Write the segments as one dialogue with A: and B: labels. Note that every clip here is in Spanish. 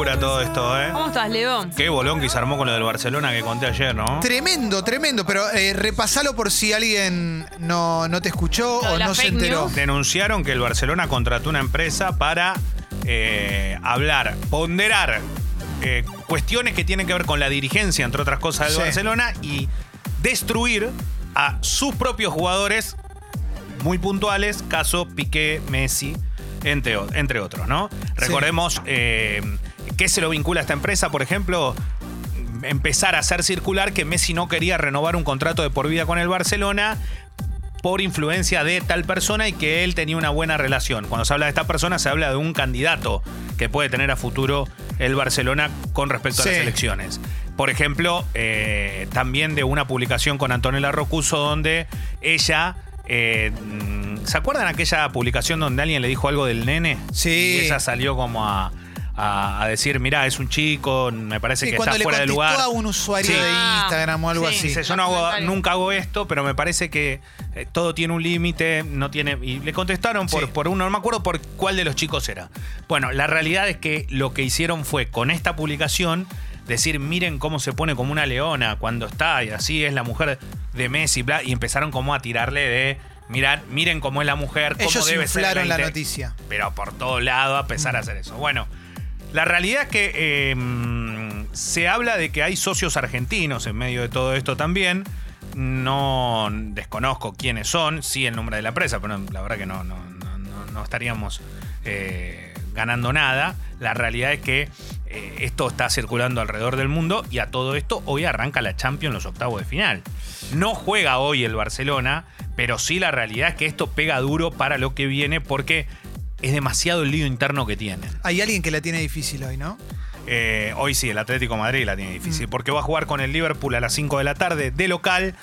A: locura todo esto, ¿eh?
B: ¿Cómo estás, León?
A: Qué bolón que se armó con lo del Barcelona que conté ayer, ¿no?
C: Tremendo, tremendo, pero eh, repasalo por si alguien no, no te escuchó
B: Lo de
C: o
B: la
C: no se
B: fake
C: enteró.
B: news.
A: Denunciaron que el Barcelona contrató una empresa para eh, hablar, ponderar eh, cuestiones que tienen que ver con la dirigencia, entre otras cosas, del
C: Sí.
A: Barcelona y destruir a sus propios jugadores muy puntuales, caso Piqué, Messi, entre, o- entre otros, ¿no? Recordemos eh, que se lo vincula a esta empresa, por ejemplo, empezar a hacer circular que Messi no quería renovar un contrato de por vida con el Barcelona por influencia de tal persona y que él tenía una buena relación. Cuando se habla de esta persona, se habla de un candidato que puede tener a futuro el Barcelona con respecto a las elecciones. Por ejemplo, eh, también de una publicación con Antonella Rocuso donde ella... eh, ¿Se acuerdan aquella publicación donde alguien le dijo algo del nene?
C: Sí.
A: Y ella salió como a, a- a decir, mirá, es un chico, me parece
C: Sí,
A: que está
C: le
A: fuera de lugar.
C: a un usuario
A: Sí.
C: de Instagram o algo
B: sí.
C: así.
A: Dice, yo no hago- nunca hago esto, pero me parece que eh, todo tiene un límite, no tiene. Y le contestaron por,
C: Sí.
A: por uno, no me acuerdo por cuál de los chicos era. Bueno, la realidad es que lo que hicieron fue con esta publicación decir, miren cómo se pone como una leona cuando está, y así es la mujer de Messi, bla, y empezaron como a tirarle de. Mirar, miren cómo es la mujer, cómo
C: Ellos
A: debe ser.
C: inflaron la
A: inte-
C: noticia.
A: Pero por todo lado a pesar de hacer eso. Bueno, la realidad es que mm, se habla de que hay socios argentinos en medio de todo esto también. No desconozco quiénes son, sí el nombre de la empresa, pero la verdad que no, no, no, no- no estaríamos eh, ganando nada. La realidad es que eh, esto está circulando alrededor del mundo y a todo esto hoy arranca la Champions los octavos de final. No juega hoy el Barcelona, pero sí la realidad es que esto pega duro para lo que viene porque es demasiado el lío interno que tienen.
C: Hay alguien que la tiene difícil hoy, ¿no?
A: Eh, hoy sí, el Atlético de Madrid la tiene difícil porque va a jugar con el Liverpool a las 5 de la tarde de local.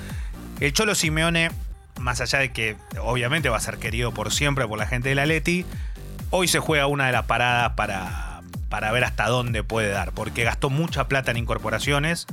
A: El Cholo Simeone, más allá de que obviamente va a ser querido por siempre por la gente del Atleti, hoy se juega una de las paradas para, para ver hasta dónde puede dar, porque gastó mucha plata en incorporaciones,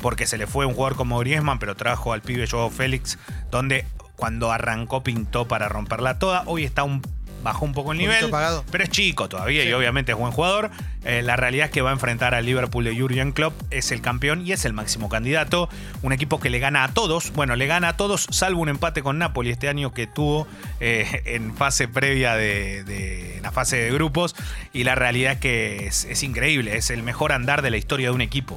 A: porque se le fue un jugador como Griezmann, pero trajo al pibe Joao Félix, donde cuando arrancó pintó para romperla toda. Hoy está un bajó un poco el nivel,
C: apagado.
A: pero es chico todavía y obviamente es buen jugador. Eh, la realidad es que va a enfrentar al Liverpool de Jurgen Klopp, es el campeón y es el máximo candidato. Un equipo que le gana a todos, bueno, le gana a todos, salvo un empate con Napoli este año que tuvo eh, en fase previa de, de- en la fase de grupos. Y la realidad es que es, es increíble, es el mejor andar de la historia de un equipo.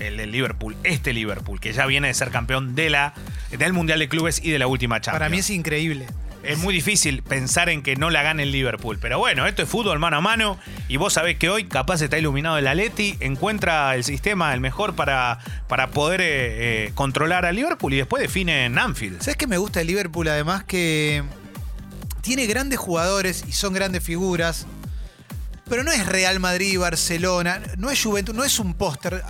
A: El del Liverpool, este Liverpool, que ya viene de ser campeón de la, del Mundial de Clubes y de la última Champions.
C: Para mí es increíble.
A: Es muy difícil pensar en que no la gane el Liverpool. Pero bueno, esto es fútbol mano a mano. Y vos sabés que hoy capaz está iluminado el Atleti. Encuentra el sistema el mejor para, para poder eh, eh, controlar al Liverpool y después define en Anfield.
C: ¿Sabes qué me gusta de Liverpool? Además que tiene grandes jugadores y son grandes figuras. Pero no es Real Madrid y Barcelona, no es Juventus, no es un póster.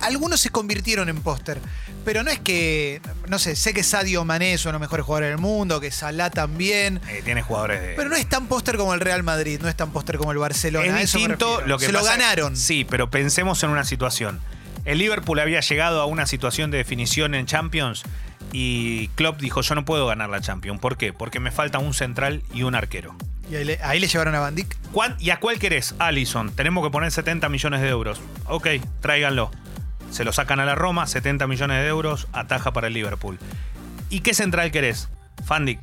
C: Algunos se convirtieron en póster. Pero no es que, no sé, sé que Sadio Mané es uno de los mejores jugadores del mundo, que Salah también.
A: Eh, tiene jugadores de.
C: Pero no es tan póster como el Real Madrid, no es tan póster como el Barcelona.
A: es distinto lo que
C: Se lo ganaron.
A: Sí, pero pensemos en una situación. El Liverpool había llegado a una situación de definición en Champions y Klopp dijo, yo no puedo ganar la Champions. ¿Por qué? Porque me falta un central y un arquero.
C: Y ahí le, ahí le llevaron a.
A: ¿Cuán- ¿Y a cuál querés? Allison. Tenemos que poner 70 millones de euros. Ok, tráiganlo. Se lo sacan a la Roma, 70 millones de euros, ataja para el Liverpool. ¿Y qué central querés? Fandic.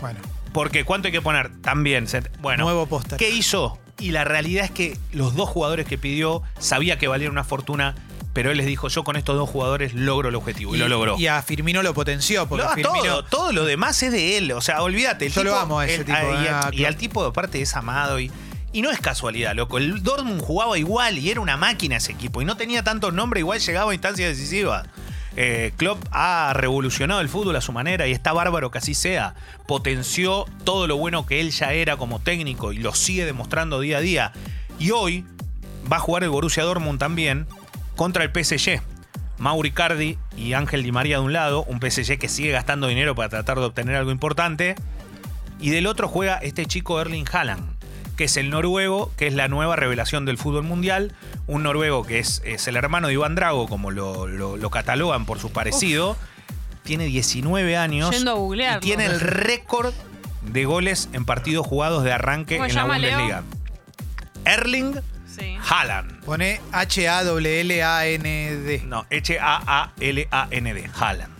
C: Bueno,
A: Porque ¿cuánto hay que poner? También. set- Bueno,
C: Nuevo póster.
A: ¿qué hizo? Y la realidad es que los dos jugadores que pidió sabía que valían una fortuna, pero él les dijo, yo con estos dos jugadores logro el objetivo. Y, lo logró.
C: Y a Firmino lo potenció, porque
A: No, a
C: Firmino.
A: todo, todo lo demás es de él. O sea, olvídate. el
C: Yo lo
A: tipo-
C: amo a ese
A: el-
C: tipo,
A: y,
C: eh, a
A: al- y
C: Klopp.
A: al tipo, aparte, es amado. Y, y no es casualidad, loco. El Dortmund jugaba igual y era una máquina ese equipo. Y no tenía tantos nombres, igual llegaba a instancias decisivas. Eh, Klopp ha revolucionado el fútbol a su manera y está bárbaro que así sea. Potenció todo lo bueno que él ya era como técnico y lo sigue demostrando día a día. Y hoy va a jugar el Borussia Dortmund también contra el PSG. Mauri Cardi y Ángel Di María de un lado, un PSG que sigue gastando dinero para tratar de obtener algo importante. Y del otro juega este chico Erling Haaland, que es el noruego, que es la nueva revelación del fútbol mundial. Un noruego que es, es el hermano de Iván Drago, como lo, lo- lo catalogan por su parecido. Tiene 19 años.
B: Yendo a googlearlo.
A: y tiene el récord de goles en partidos jugados de arranque
B: ¿Cómo
A: en la
B: Leo?
A: Bundesliga. Erling
B: Sí.
A: Haaland.
C: Pone H-A-L-L-A-N-D.
A: No, H-A-A-L-A-N-D. Haaland.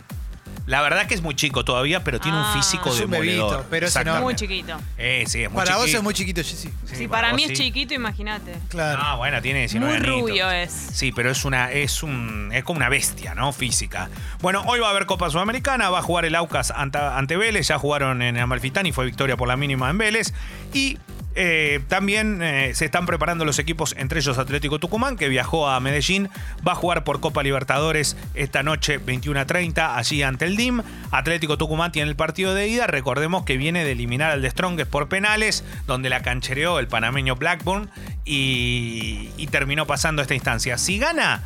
A: La verdad que es muy chico todavía, pero tiene un
B: Ah.
A: físico
C: Es un bebito, pero es.
B: Muy chiquito.
A: Eh, sí, es muy
C: Para vos
A: chiquito.
C: es muy chiquito, Jessy.
A: Sí,
B: si para
A: vos
B: mí es
A: sí.
B: chiquito, imagínate.
C: Claro.
A: Ah, bueno, tiene 19
B: Muy
A: añitos.
B: rubio es.
A: Sí, pero es una es un es como una bestia, ¿no? Física. Bueno, hoy va a haber Copa Sudamericana, va a jugar el Aucas ante, ante Vélez, ya jugaron en Amalfitani, fue victoria por la mínima en Vélez y eh, también eh, se están preparando los equipos, entre ellos Atlético Tucumán, que viajó a Medellín, va a jugar por Copa Libertadores esta noche 21 a 30, allí ante el DIM. Atlético Tucumán tiene el partido de ida, recordemos que viene de eliminar al de Strongest por penales, donde la canchereó el panameño Blackburn y, y terminó pasando esta instancia. Si gana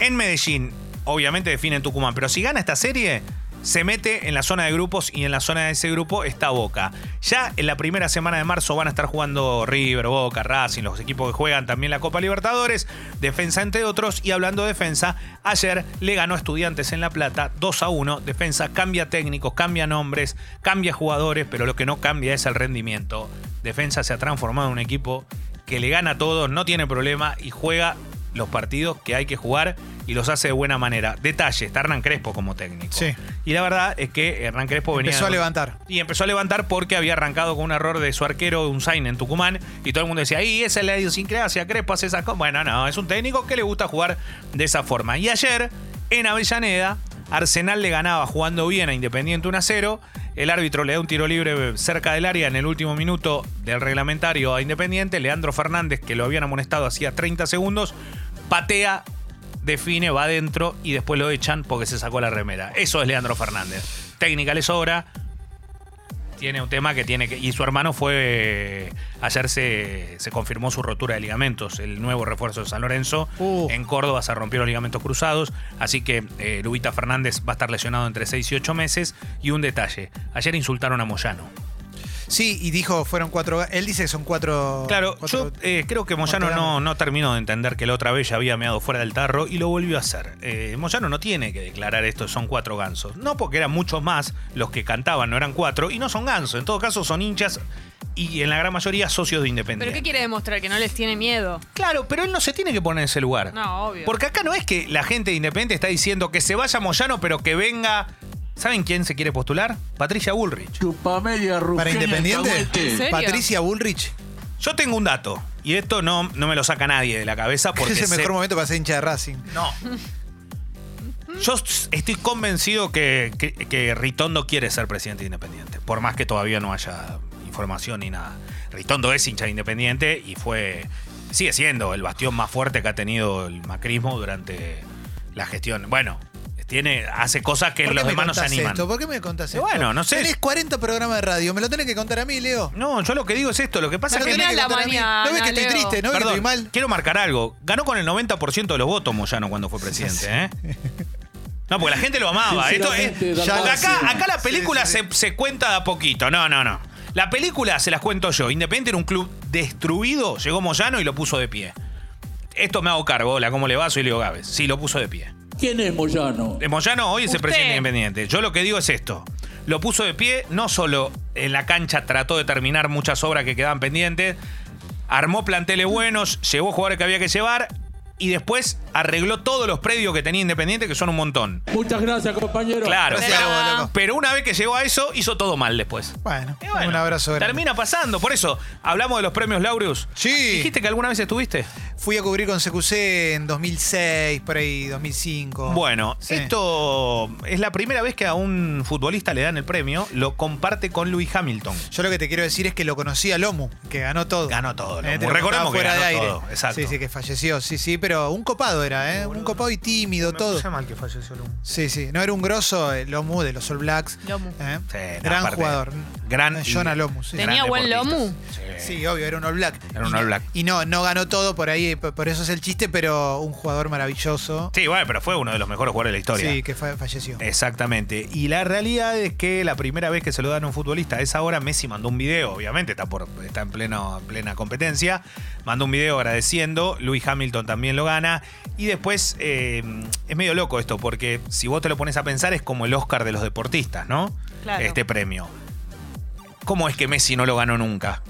A: en Medellín, obviamente define en Tucumán, pero si gana esta serie, se mete en la zona de grupos y en la zona de ese grupo está Boca. Ya en la primera semana de marzo van a estar jugando River, Boca, Racing, los equipos que juegan también la Copa Libertadores, Defensa entre otros. Y hablando de defensa, ayer le ganó a Estudiantes en La Plata 2 a 1. Defensa cambia técnicos, cambia nombres, cambia jugadores, pero lo que no cambia es el rendimiento. Defensa se ha transformado en un equipo que le gana a todos, no tiene problema y juega los partidos que hay que jugar y los hace de buena manera. Detalle, está Hernán Crespo como técnico.
C: Sí.
A: Y la verdad es que Hernán Crespo venía...
C: Empezó a levantar.
A: Y empezó a levantar porque había arrancado con un error de su arquero, un sign en Tucumán, y todo el mundo decía, ¡y esa es la idiosincrasia! Crespo hace esas cosas. Bueno, no, es un técnico que le gusta jugar de esa forma. Y ayer, en Avellaneda, Arsenal le ganaba jugando bien a Independiente 1 a 0. El árbitro le da un tiro libre cerca del área en el último minuto del reglamentario a Independiente. Leandro Fernández, que lo habían amonestado hacía 30 segundos, patea, define, va adentro y después lo echan porque se sacó la remera. Eso es Leandro Fernández. Técnica le sobra. Tiene un tema que tiene que. Y su hermano fue. Ayer se, se confirmó su rotura de ligamentos. El nuevo refuerzo de San Lorenzo.
C: Uh.
A: En Córdoba se rompió los ligamentos cruzados. Así que eh, Lubita Fernández va a estar lesionado entre 6 y 8 meses. Y un detalle: ayer insultaron a Moyano.
C: Sí, y dijo, fueron cuatro. Él dice que son cuatro.
A: Claro,
C: cuatro-
A: yo eh, creo que Moyano no, no terminó de entender que la otra vez ya había meado fuera del tarro y lo volvió a hacer. Eh, Moyano no tiene que declarar esto, son cuatro gansos. No porque eran muchos más los que cantaban, no eran cuatro, y no son gansos. En todo caso son hinchas y en la gran mayoría socios de
B: ¿Pero
A: Independiente.
B: qué quiere demostrar? ¿Que no les tiene miedo?
A: Claro, pero él no se tiene que poner en ese lugar.
B: No, obvio.
A: Porque acá no es que la gente de Independiente está diciendo que se vaya Moyano, pero que venga. ¿Saben quién se quiere postular? Patricia Bullrich.
D: Chupamedia
C: ¿Para Independiente?
D: Alcahuete.
B: ¿En serio?
C: Patricia Bullrich.
A: Yo tengo un dato, y esto no, no me lo saca nadie de la cabeza porque
C: es el
A: sé-
C: mejor momento para ser hincha de Racing.
A: No. Yo s- estoy convencido que, que, que Ritondo quiere ser presidente de Independiente, por más que todavía no haya información ni nada. Ritondo es hincha de Independiente y fue, sigue siendo el bastión más fuerte que ha tenido el macrismo durante la gestión. Bueno, tiene, hace cosas que
C: ¿Por qué
A: los
C: me
A: demás no se
C: contás
A: animan.
C: esto? ¿Por qué me contás esto?
A: bueno, no sé.
C: Tenés 40 programas de radio, me lo tenés que contar a mí, Leo.
A: No, yo lo que digo es esto, lo que pasa es que...
C: tenés que
B: la
C: contar a mí.
B: mañana,
C: No ves que estoy
B: Leo.
C: triste, no ves que
A: Perdón,
C: estoy mal.
A: quiero marcar algo. Ganó con el 90% de los votos Moyano cuando fue presidente, ¿eh? No, porque la gente lo amaba. Esto es,
D: Sinceramente,
C: ya
A: porque
C: lo
A: acá, la película
C: Sí, sí,
A: Se, se cuenta de a poquito. No, no, no. La película se las cuento yo. Independiente era un club destruido. Llegó Moyano y lo puso de pie. Esto me hago cargo. Hola, ¿cómo le va? Soy Leo Gávez. Sí, lo puso de pie.
D: ¿Quién es Moyano?
A: Eh, Moyano hoy es el
B: Usted.
A: presidente de Independiente. Yo lo que digo es esto. Lo puso de pie, no solo en la cancha trató de terminar muchas obras que quedaban pendientes, armó planteles buenos, llevó jugadores que había que llevar y después arregló todos los predios que tenía Independiente, que son un montón.
D: Muchas gracias, compañero.
A: Claro.
C: Gracias,
B: Pero-
A: una vez que llegó a eso, hizo todo mal después.
C: Bueno, un abrazo grande.
A: Termina pasando. Por eso, hablamos de los premios Laureus.
C: Sí.
A: ¿Dijiste que alguna vez estuviste?
C: Fui a cubrir con CQC en 2006, por ahí, 2005.
A: Bueno,
C: Sí.
A: esto es la primera vez que a un futbolista le dan el premio. Lo comparte con Louis Hamilton.
C: Yo lo que te quiero decir es que lo conocí a Lomu, que ganó todo.
A: Ganó todo, Lomu.
C: Eh, te lo
A: Recordemos que
C: fuera
A: ganó
C: de aire.
A: todo, exacto.
C: Sí, sí, que falleció. Sí, sí, pero un copado era, ¿eh? Un copado y tímido, todo.
A: mal que falleció Lomu.
C: Sí, sí. No era un grosso el Lomu de los All Blacks.
B: Lomu.
C: ¿eh?
A: Sí, no,
C: Gran
A: aparte,
C: jugador.
A: Gran
C: Eh, Jonah Lomu, sí.
B: Tenía
A: gran
B: buen
A: deportista.
B: lomu.
C: Sí, obvio, era un All Black.
A: Era un
C: Y
A: All
C: no-
A: Black.
C: Y no, no ganó todo por ahí, por por eso es el chiste, pero un jugador maravilloso.
A: Sí, bueno, pero fue uno de los mejores jugadores de la historia.
C: Sí, que fa- falleció.
A: Exactamente. Y la realidad es que la primera vez que se lo dan a un futbolista a esa hora, Messi mandó un video, obviamente, está, por, está en, pleno, en plena competencia. Mandó un video agradeciendo. Louis Hamilton también lo gana. Y después eh, es medio loco esto, porque si vos te lo pones a pensar, es como el Oscar de los deportistas, ¿no?
B: Claro.
A: Este premio. ¿Cómo es que Messi no lo ganó nunca?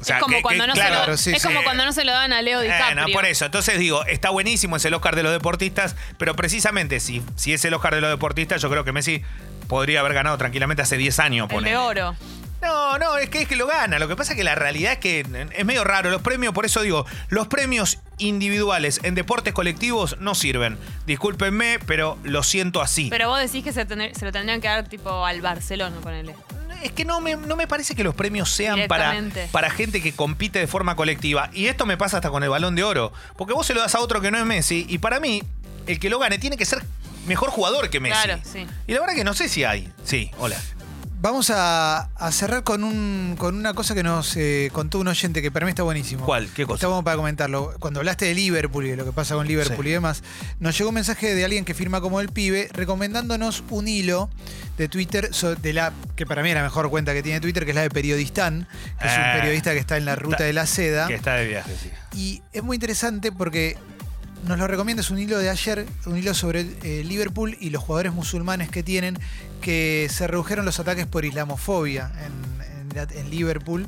A: O sea,
B: es como,
A: que-
B: cuando,
A: que-
B: no
A: claro,
B: se lo,
C: sí,
B: es
C: sí.
B: como cuando no se lo dan a Leo
A: Eh,
B: DiCaprio.
A: no, por eso. Entonces digo, está buenísimo, es el Oscar de los deportistas, pero precisamente si, si es el Oscar de los deportistas, yo creo que Messi podría haber ganado tranquilamente hace 10 años.
B: El de oro.
A: No, no, es que es que lo gana. Lo que pasa es que la realidad es que es medio raro. Los premios, por eso digo, los premios individuales en deportes colectivos no sirven. Discúlpenme, pero lo siento así.
B: Pero vos decís que se, tener- se lo tendrían que dar tipo al Barcelona, ponele.
A: Es que no me, no me parece que los premios sean para, para gente que compite de forma colectiva. Y esto me pasa hasta con el balón de oro. Porque vos se lo das a otro que no es Messi. Y para mí, el que lo gane tiene que ser mejor jugador que Messi.
B: Claro, sí.
A: Y la verdad que no sé si hay. Sí, hola.
C: Vamos a, a cerrar con, un, con una cosa que nos eh, contó un oyente que para mí está buenísimo.
A: ¿Cuál? ¿Qué cosa?
C: Está bueno para comentarlo. Cuando hablaste de Liverpool y de lo que pasa con Liverpool
A: Sí.
C: y demás, nos llegó un mensaje de alguien que firma como el pibe recomendándonos un hilo de Twitter de la que para mí es la mejor cuenta que tiene Twitter, que es la de Periodistán, que es un
A: Eh,
C: periodista que está en la ruta
A: está-
C: de la seda.
A: Que está de viaje, sí.
C: Y es muy interesante porque nos lo recomienda, es un hilo de ayer, un hilo sobre eh, Liverpool y los jugadores musulmanes que tienen, que se redujeron los ataques por islamofobia en, Liverpool.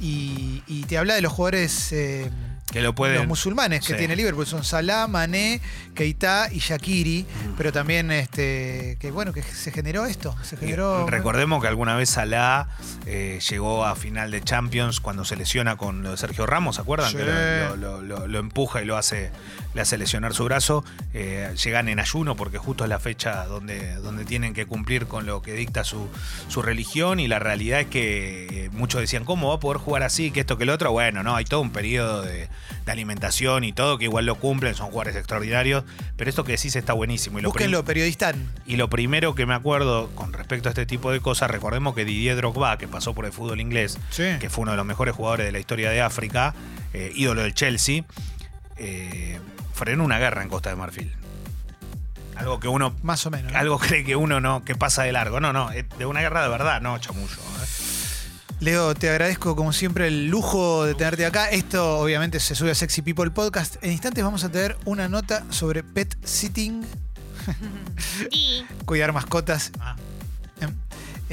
C: Y, y te habla de los jugadores eh,
A: Que lo pueden.
C: los musulmanes que
A: Sí.
C: tiene Liverpool. Son Salah, Mané, Keita y Shakiri. Pero también este que bueno, que se generó esto. Se generó.
A: Recordemos que alguna vez Salah eh, llegó a final de Champions cuando se lesiona con lo de Sergio Ramos, ¿se acuerdan?
C: Sí.
A: Que lo, lo- lo- lo empuja y lo hace, le hace lesionar su brazo. Eh, llegan en ayuno porque justo es la fecha donde, donde tienen que cumplir con lo que dicta su, su religión y la realidad es que muchos decían, ¿cómo va a poder jugar así? Que esto, que lo otro. Bueno, no, hay todo un periodo de, de alimentación y todo que igual lo cumplen, son jugadores extraordinarios, pero esto que decís está buenísimo. Y lo
C: Búsquenlo, periodistán.
A: y lo primero que me acuerdo con respecto a este tipo de cosas, recordemos que Didier Drogba, que pasó por el fútbol inglés,
C: Sí.
A: que fue uno de los mejores jugadores de la historia de África, eh, ídolo del Chelsea, eh, frenó una guerra en Costa de Marfil. Algo que uno,
C: Más o menos. ¿no?
A: algo cree que uno no, que pasa de largo. No, no, es de una guerra de verdad, no, chamullo. ¿eh?
C: Leo, te agradezco como siempre el lujo de tenerte acá. Esto obviamente se sube a Sexy People Podcast. En instantes vamos a tener una nota sobre pet sitting,
B: Y
C: cuidar mascotas
A: Ah.
C: en,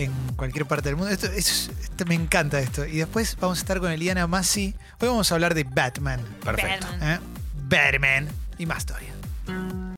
C: en cualquier parte del mundo. Esto, es- esto- me encanta esto. Y después vamos a estar con Eliana Massi. Hoy vamos a hablar de Batman.
A: Perfecto.
B: Batman.
C: ¿eh? Batman y más todavía.
B: Mm.